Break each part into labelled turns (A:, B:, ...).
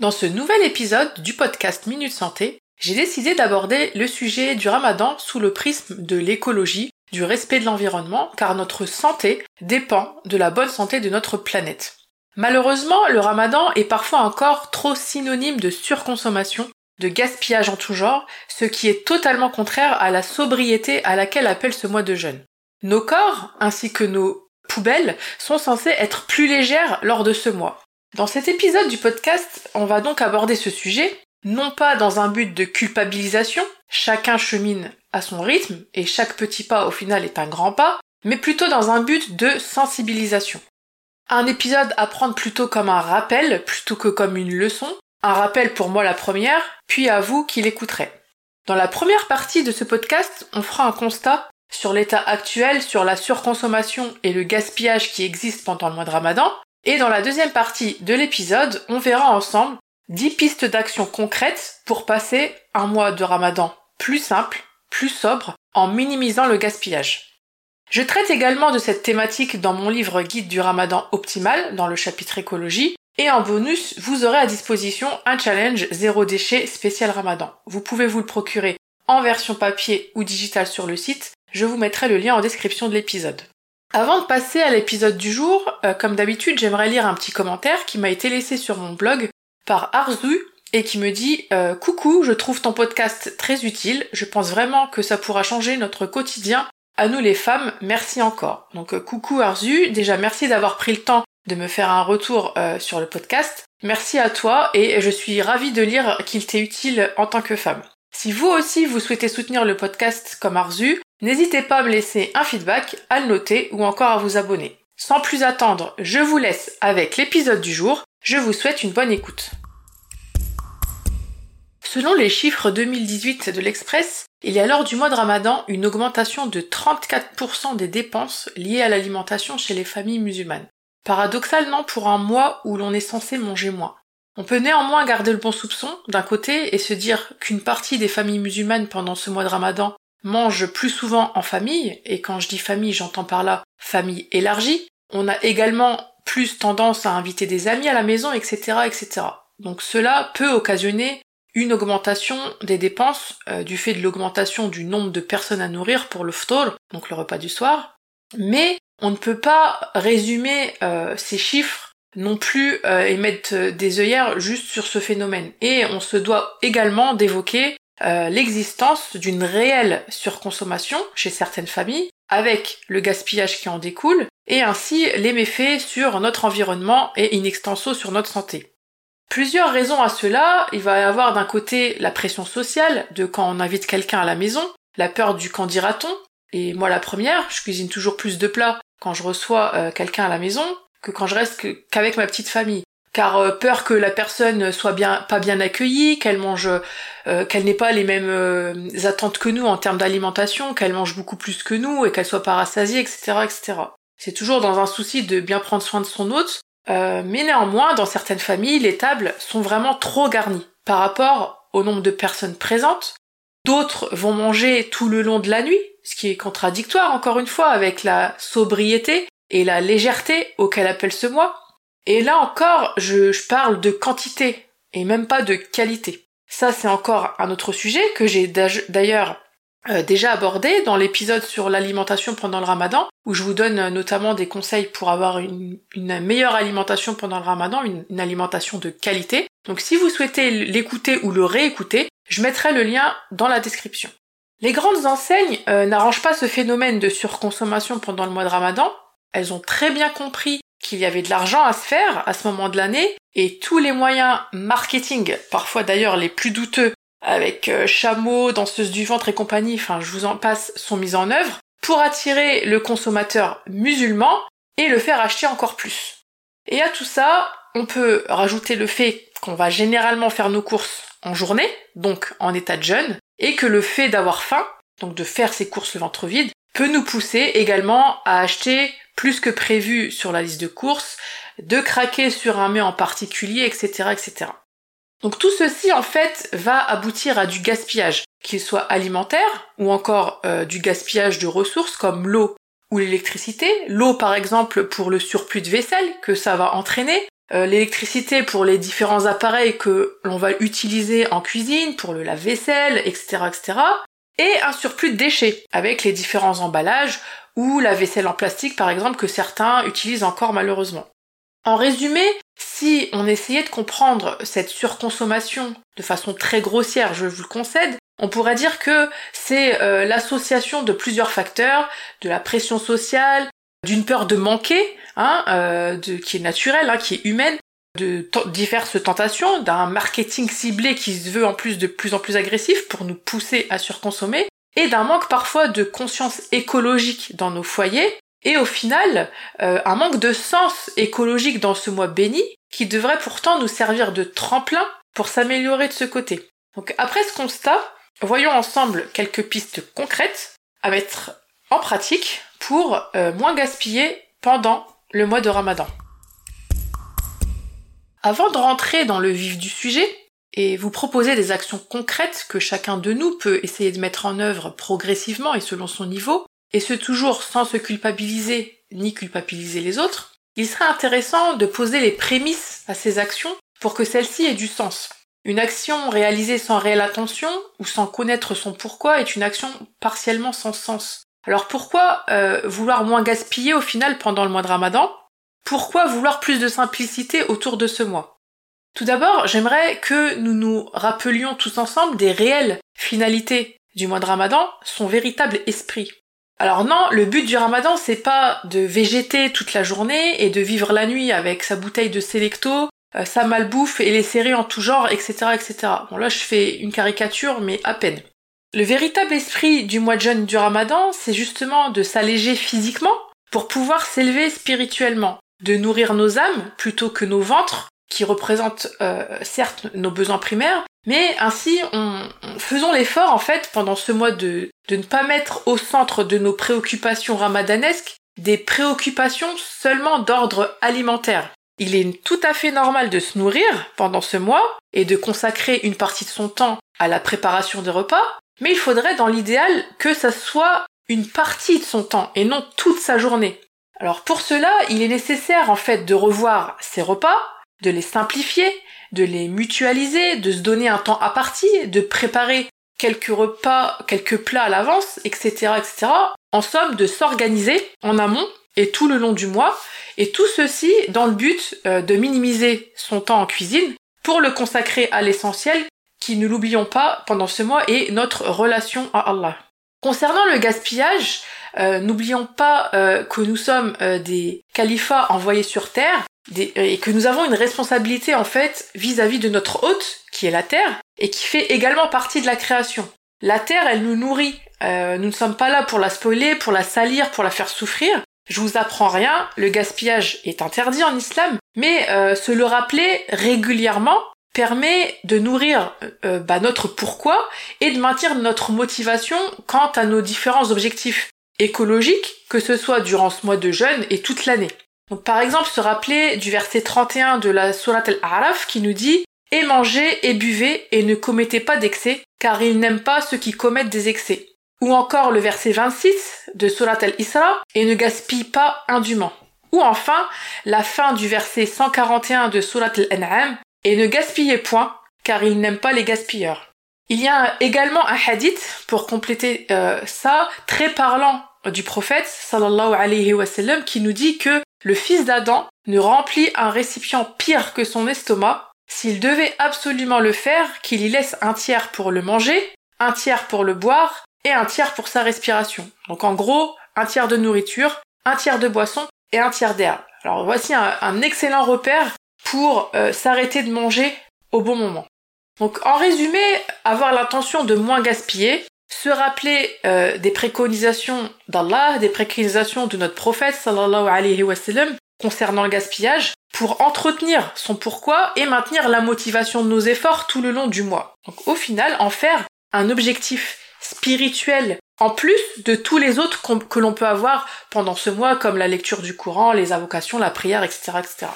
A: Dans ce nouvel épisode du podcast Minute Santé, j'ai décidé d'aborder le sujet du ramadan sous le prisme de l'écologie, du respect de l'environnement, car notre santé dépend de la bonne santé de notre planète. Malheureusement, le ramadan est parfois encore trop synonyme de surconsommation, de gaspillage en tout genre, ce qui est totalement contraire à la sobriété à laquelle appelle ce mois de jeûne. Nos corps, ainsi que nos poubelles, sont censés être plus légères lors de ce mois. Dans cet épisode du podcast, on va donc aborder ce sujet, non pas dans un but de culpabilisation, chacun chemine à son rythme et chaque petit pas au final est un grand pas, mais plutôt dans un but de sensibilisation. Un épisode à prendre plutôt comme un rappel plutôt que comme une leçon, un rappel pour moi la première, puis à vous qui l'écouterez. Dans la première partie de ce podcast, on fera un constat sur l'état actuel, sur la surconsommation et le gaspillage qui existe pendant le mois de Ramadan, et dans la deuxième partie de l'épisode, on verra ensemble 10 pistes d'action concrètes pour passer un mois de ramadan plus simple, plus sobre, en minimisant le gaspillage. Je traite également de cette thématique dans mon livre Guide du ramadan optimal, dans le chapitre écologie, et en bonus, vous aurez à disposition un challenge zéro déchet spécial ramadan. Vous pouvez vous le procurer en version papier ou digitale sur le site, je vous mettrai le lien en description de l'épisode. Avant de passer à l'épisode du jour, euh, comme d'habitude, j'aimerais lire un petit commentaire qui m'a été laissé sur mon blog par Arzu et qui me dit euh, Coucou, je trouve ton podcast très utile, je pense vraiment que ça pourra changer notre quotidien à nous les femmes, merci encore. Donc euh, coucou Arzu, déjà merci d'avoir pris le temps de me faire un retour sur le podcast. Merci à toi et je suis ravie de lire qu'il t'est utile en tant que femme. Si vous aussi vous souhaitez soutenir le podcast comme Arzu, N'hésitez pas à me laisser un feedback, à le noter ou encore à vous abonner. Sans plus attendre, je vous laisse avec l'épisode du jour. Je vous souhaite une bonne écoute. Selon les chiffres 2018 de l'Express, il y a lors du mois de Ramadan une augmentation de 34% des dépenses liées à l'alimentation chez les familles musulmanes. Paradoxal, non, pour un mois où l'on est censé manger moins. On peut néanmoins garder le bon soupçon d'un côté et se dire qu'une partie des familles musulmanes pendant ce mois de Ramadan mange plus souvent en famille, et quand je dis famille, j'entends par là famille élargie. On a également plus tendance à inviter des amis à la maison, etc., etc. Donc cela peut occasionner une augmentation des dépenses euh, du fait de l'augmentation du nombre de personnes à nourrir pour le ftor, donc le repas du soir. Mais on ne peut pas résumer euh, ces chiffres non plus euh, et mettre des œillères juste sur ce phénomène. Et on se doit également d'évoquer euh, l'existence d'une réelle surconsommation chez certaines familles, avec le gaspillage qui en découle, et ainsi les méfaits sur notre environnement et in extenso sur notre santé. Plusieurs raisons à cela, il va y avoir d'un côté la pression sociale de quand on invite quelqu'un à la maison, la peur du quand dira-t-on, et moi la première, je cuisine toujours plus de plats quand je reçois euh, quelqu'un à la maison que quand je reste qu'avec ma petite famille car euh, peur que la personne soit bien pas bien accueillie, qu'elle mange, euh, qu'elle n'ait pas les mêmes euh, attentes que nous en termes d'alimentation, qu'elle mange beaucoup plus que nous et qu'elle soit pas rassasiée, etc., etc. C'est toujours dans un souci de bien prendre soin de son hôte, mais néanmoins, dans certaines familles, les tables sont vraiment trop garnies par rapport au nombre de personnes présentes. D'autres vont manger tout le long de la nuit, ce qui est contradictoire encore une fois avec la sobriété et la légèreté auquel appelle ce mois. Et là encore, je, parle de quantité et même pas de qualité. Ça, c'est encore un autre sujet que j'ai d'ailleurs euh, déjà abordé dans l'épisode sur l'alimentation pendant le ramadan, où je vous donne euh, notamment des conseils pour avoir une, meilleure alimentation pendant le ramadan, une, alimentation de qualité. Donc si vous souhaitez l'écouter ou le réécouter, je mettrai le lien dans la description. Les grandes enseignes euh, n'arrangent pas ce phénomène de surconsommation pendant le mois de ramadan. Elles ont très bien compris qu'il y avait de l'argent à se faire à ce moment de l'année et tous les moyens marketing, parfois d'ailleurs les plus douteux, avec euh, chameaux, danseuses du ventre et compagnie, enfin je vous en passe, sont mis en œuvre pour attirer le consommateur musulman et le faire acheter encore plus. Et à tout ça, on peut rajouter le fait qu'on va généralement faire nos courses en journée, donc en état de jeûne, et que le fait d'avoir faim, donc de faire ses courses le ventre vide, peut nous pousser également à acheter plus que prévu sur la liste de courses, de craquer sur un mets en particulier, etc., etc. Donc tout ceci en fait va aboutir à du gaspillage, qu'il soit alimentaire ou encore euh, du gaspillage de ressources comme l'eau ou l'électricité. L'eau par exemple pour le surplus de vaisselle que ça va entraîner, euh, l'électricité pour les différents appareils que l'on va utiliser en cuisine, pour le lave-vaisselle, etc., etc. Et un surplus de déchets avec les différents emballages ou la vaisselle en plastique par exemple que certains utilisent encore malheureusement. En résumé, si on essayait de comprendre cette surconsommation de façon très grossière, je vous le concède, on pourrait dire que c'est euh, l'association de plusieurs facteurs, de la pression sociale, d'une peur de manquer, hein, euh, qui est naturelle, hein, qui est humaine, diverses tentations, d'un marketing ciblé qui se veut en plus de plus en plus agressif pour nous pousser à surconsommer, et d'un manque parfois de conscience écologique dans nos foyers, et au final, euh, un manque de sens écologique dans ce mois béni, qui devrait pourtant nous servir de tremplin pour s'améliorer de ce côté. Donc après ce constat, voyons ensemble quelques pistes concrètes à mettre en pratique pour euh, moins gaspiller pendant le mois de Ramadan. Avant de rentrer dans le vif du sujet et vous proposer des actions concrètes que chacun de nous peut essayer de mettre en œuvre progressivement et selon son niveau, et ce toujours sans se culpabiliser ni culpabiliser les autres, il serait intéressant de poser les prémices à ces actions pour que celles-ci aient du sens. Une action réalisée sans réelle attention ou sans connaître son pourquoi est une action partiellement sans sens. Alors pourquoi euh, vouloir moins gaspiller au final pendant le mois de Ramadan? Pourquoi vouloir plus de simplicité autour de ce mois? Tout d'abord, j'aimerais que nous nous rappelions tous ensemble des réelles finalités du mois de Ramadan, son véritable esprit. Alors non, le but du ramadan, c'est pas de végéter toute la journée et de vivre la nuit avec sa bouteille de Selecto, euh, sa malbouffe et les séries en tout genre, etc., etc. Bon là, je fais une caricature, mais à peine. Le véritable esprit du mois de jeûne du ramadan, c'est justement de s'alléger physiquement pour pouvoir s'élever spirituellement, de nourrir nos âmes plutôt que nos ventres, qui représentent euh, certes nos besoins primaires, mais ainsi, on, faisons l'effort en fait pendant ce mois de, de ne pas mettre au centre de nos préoccupations ramadanesques des préoccupations seulement d'ordre alimentaire. Il est tout à fait normal de se nourrir pendant ce mois et de consacrer une partie de son temps à la préparation des repas, mais il faudrait dans l'idéal que ça soit une partie de son temps et non toute sa journée. Alors pour cela, il est nécessaire en fait de revoir ses repas, de les simplifier, de les mutualiser, de se donner un temps à partie, de préparer quelques repas, quelques plats à l'avance, etc., etc. En somme, de s'organiser en amont et tout le long du mois, et tout ceci dans le but euh, de minimiser son temps en cuisine pour le consacrer à l'essentiel qui, ne l'oublions pas, pendant ce mois est notre relation à Allah. Concernant le gaspillage, euh, n'oublions pas euh, que nous sommes des califats envoyés sur terre et que nous avons une responsabilité en fait vis-à-vis de notre hôte, qui est la Terre, et qui fait également partie de la création. La Terre, elle nous nourrit. Euh, nous ne sommes pas là pour la spoiler, pour la salir, pour la faire souffrir. Je vous apprends rien, le gaspillage est interdit en islam, mais euh, se le rappeler régulièrement permet de nourrir euh, bah, notre pourquoi et de maintenir notre motivation quant à nos différents objectifs écologiques, que ce soit durant ce mois de jeûne et toute l'année. Donc par exemple, se rappeler du verset 31 de la Surat al-Araf qui nous dit Et mangez et buvez et ne commettez pas d'excès, car il n'aime pas ceux qui commettent des excès. Ou encore le verset 26 de Surat al-Isra Et ne gaspille pas indûment. Ou enfin, la fin du verset 141 de Surat al-An'am Et ne gaspillez point, car il n'aime pas les gaspilleurs. Il y a également un hadith, pour compléter euh, ça, très parlant du prophète sallallahu alayhi wa sallam, qui nous dit que le fils d'Adam ne remplit un récipient pire que son estomac. S'il devait absolument le faire, qu'il y laisse un tiers pour le manger, un tiers pour le boire et un tiers pour sa respiration. Donc en gros, un tiers de nourriture, un tiers de boisson et un tiers d'air. Alors voici un, excellent repère pour euh, s'arrêter de manger au bon moment. Donc en résumé, avoir l'intention de moins gaspiller, se rappeler euh, des préconisations d'Allah, des préconisations de notre prophète sallallahu alayhi wa sallam, concernant le gaspillage pour entretenir son pourquoi et maintenir la motivation de nos efforts tout le long du mois. Donc au final, en faire un objectif spirituel en plus de tous les autres que l'on peut avoir pendant ce mois, comme la lecture du Coran, les invocations, la prière, etc., etc.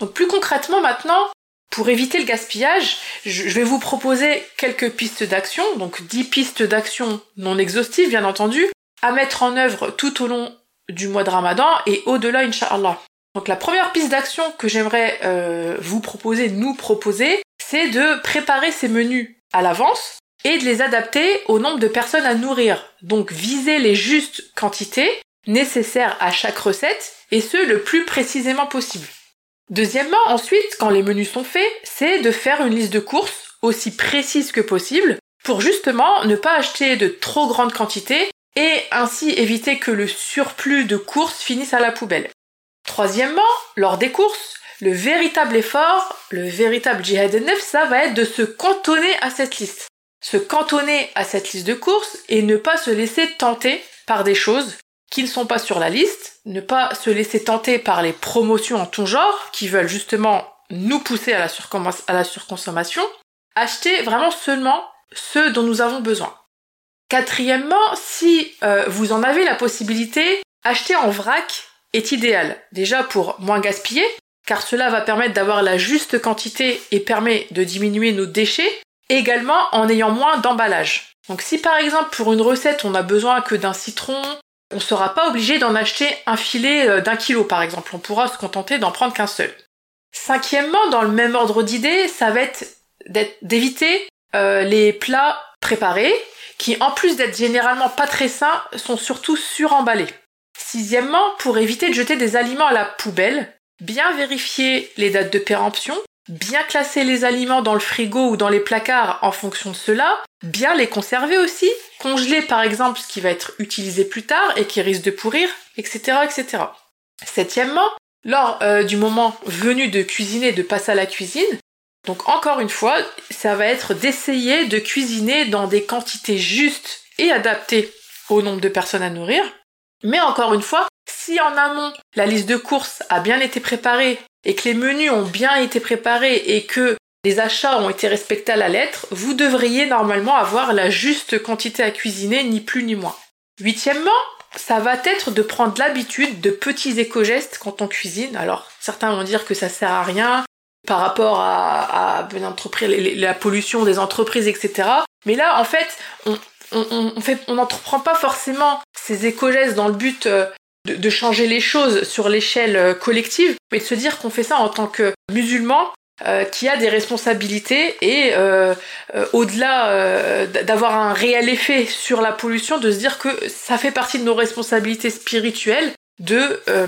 A: Donc plus concrètement maintenant, pour éviter le gaspillage, je vais vous proposer quelques pistes d'action, donc 10 pistes d'action non exhaustives bien entendu, à mettre en œuvre tout au long du mois de Ramadan et au-delà, Inch'Allah. Donc la première piste d'action que j'aimerais euh, vous proposer, nous proposer, c'est de préparer ces menus à l'avance et de les adapter au nombre de personnes à nourrir. Donc viser les justes quantités nécessaires à chaque recette et ce le plus précisément possible. Deuxièmement, ensuite, quand les menus sont faits, c'est de faire une liste de courses aussi précise que possible pour justement ne pas acheter de trop grandes quantités et ainsi éviter que le surplus de courses finisse à la poubelle. Troisièmement, lors des courses, le véritable effort, le véritable jihad neuf, ça va être de se cantonner à cette liste. Se cantonner à cette liste de courses et ne pas se laisser tenter par des choses qui ne sont pas sur la liste, ne pas se laisser tenter par les promotions en tout genre qui veulent justement nous pousser à la, surconsommation, acheter vraiment seulement ce dont nous avons besoin. Quatrièmement, si euh, vous en avez la possibilité, acheter en vrac est idéal. Déjà pour moins gaspiller, car cela va permettre d'avoir la juste quantité et permet de diminuer nos déchets, également en ayant moins d'emballage. Donc si par exemple pour une recette on a besoin que d'un citron, on ne sera pas obligé d'en acheter un filet euh, d'un kilo par exemple, on pourra se contenter d'en prendre qu'un seul. Cinquièmement, dans le même ordre d'idée, ça va être d'éviter euh, les plats préparés, qui en plus d'être généralement pas très sains, sont surtout suremballés. Sixièmement, pour éviter de jeter des aliments à la poubelle, bien vérifier les dates de péremption, bien classer les aliments dans le frigo ou dans les placards en fonction de cela, bien les conserver aussi, congeler par exemple ce qui va être utilisé plus tard et qui risque de pourrir, etc. etc. Septièmement, lors euh, du moment venu de cuisiner, de passer à la cuisine, donc encore une fois, ça va être d'essayer de cuisiner dans des quantités justes et adaptées au nombre de personnes à nourrir. Mais encore une fois, si en amont la liste de courses a bien été préparée et que les menus ont bien été préparés et que les achats ont été respectés à la lettre, vous devriez normalement avoir la juste quantité à cuisiner, ni plus ni moins. Huitièmement, ça va être de prendre l'habitude de petits éco-gestes quand on cuisine. Alors, certains vont dire que ça sert à rien, par rapport à, la pollution des entreprises, etc. Mais là, en fait, on, on, fait, on n'entreprend pas forcément ces éco-gestes dans le but euh, de, changer les choses sur l'échelle euh, collective, mais de se dire qu'on fait ça en tant que musulman euh, qui a des responsabilités et au-delà d'avoir un réel effet sur la pollution, de se dire que ça fait partie de nos responsabilités spirituelles de euh,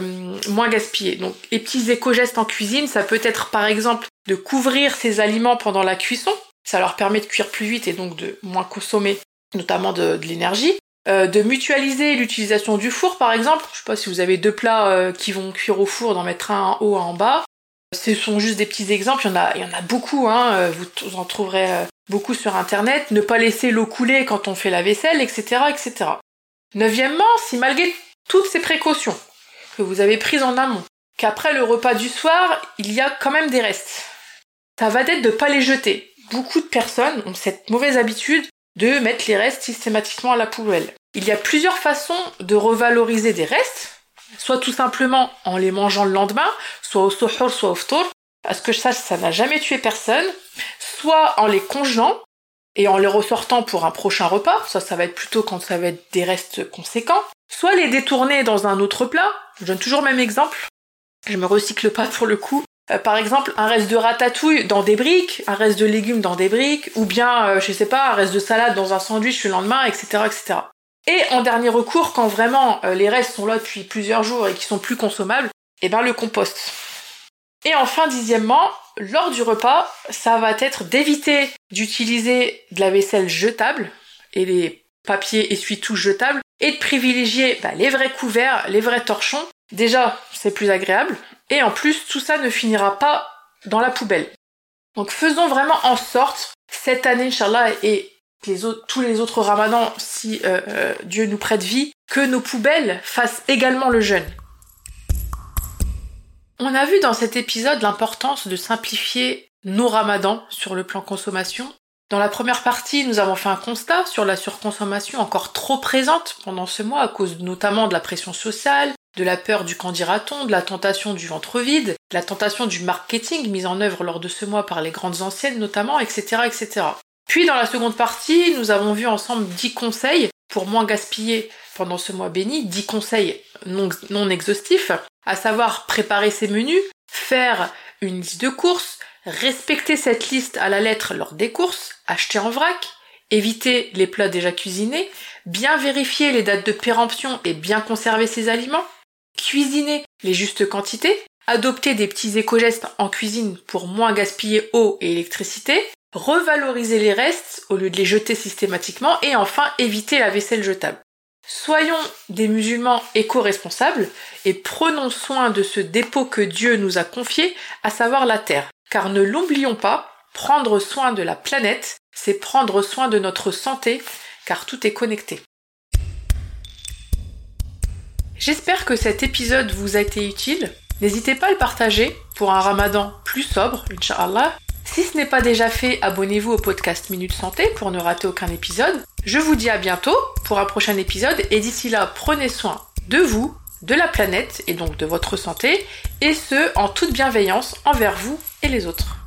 A: moins gaspiller. Donc les petits éco-gestes en cuisine, ça peut être par exemple de couvrir ses aliments pendant la cuisson, ça leur permet de cuire plus vite et donc de moins consommer notamment de, l'énergie. Euh, de mutualiser l'utilisation du four par exemple. Je sais pas si vous avez deux plats euh, qui vont cuire au four, d'en mettre un en haut, un en bas. Ce sont juste des petits exemples, il y en a, beaucoup, hein. vous en trouverez beaucoup sur internet. Ne pas laisser l'eau couler quand on fait la vaisselle, etc. etc. Neuvièmement, si malgré toutes ces précautions que vous avez prises en amont, qu'après le repas du soir, il y a quand même des restes. Ça va être de ne pas les jeter. Beaucoup de personnes ont cette mauvaise habitude de mettre les restes systématiquement à la poubelle. Il y a plusieurs façons de revaloriser des restes, soit tout simplement en les mangeant le lendemain, soit au sohor, soit au ftour. À ce que je sache, ça n'a jamais tué personne. Soit en les congelant et en les ressortant pour un prochain repas. Ça, ça va être plutôt quand ça va être des restes conséquents soit les détourner dans un autre plat. Je donne toujours le même exemple. Je me recycle pas pour le coup. Euh, par exemple, un reste de ratatouille dans des briques, un reste de légumes dans des briques, ou bien, euh, je sais pas, un reste de salade dans un sandwich le lendemain, etc., etc. Et en dernier recours, quand vraiment euh, les restes sont là depuis plusieurs jours et qui sont plus consommables, eh ben le compost. Et enfin, dixièmement, lors du repas, ça va être d'éviter d'utiliser de la vaisselle jetable et les papiers essuie-tout jetables et de privilégier bah, les vrais couverts, les vrais torchons. Déjà, c'est plus agréable. Et en plus, tout ça ne finira pas dans la poubelle. Donc faisons vraiment en sorte, cette année, Inch'Allah, et tous les autres ramadans, si euh, euh, Dieu nous prête vie, que nos poubelles fassent également le jeûne. On a vu dans cet épisode l'importance de simplifier nos ramadans sur le plan consommation. Dans la première partie, nous avons fait un constat sur la surconsommation encore trop présente pendant ce mois à cause notamment de la pression sociale, de la peur du qu'en dira-t-on, de la tentation du ventre vide, de la tentation du marketing mis en œuvre lors de ce mois par les grandes anciennes notamment, etc., etc. Puis dans la seconde partie, nous avons vu ensemble 10 conseils pour moins gaspiller pendant ce mois béni, 10 conseils non, non exhaustifs, à savoir préparer ses menus, faire une liste de courses, respecter cette liste à la lettre lors des courses, acheter en vrac, éviter les plats déjà cuisinés, bien vérifier les dates de péremption et bien conserver ses aliments, cuisiner les justes quantités, adopter des petits éco-gestes en cuisine pour moins gaspiller eau et électricité, revaloriser les restes au lieu de les jeter systématiquement et enfin éviter la vaisselle jetable. Soyons des musulmans éco-responsables et prenons soin de ce dépôt que Dieu nous a confié, à savoir la terre. Car ne l'oublions pas, prendre soin de la planète, c'est prendre soin de notre santé, car tout est connecté. J'espère que cet épisode vous a été utile. N'hésitez pas à le partager pour un ramadan plus sobre, Inch'Allah. Si ce n'est pas déjà fait, abonnez-vous au podcast Minute Santé pour ne rater aucun épisode. Je vous dis à bientôt pour un prochain épisode et d'ici là, prenez soin de vous, de la planète et donc de votre santé, et ce, en toute bienveillance envers vous et les autres.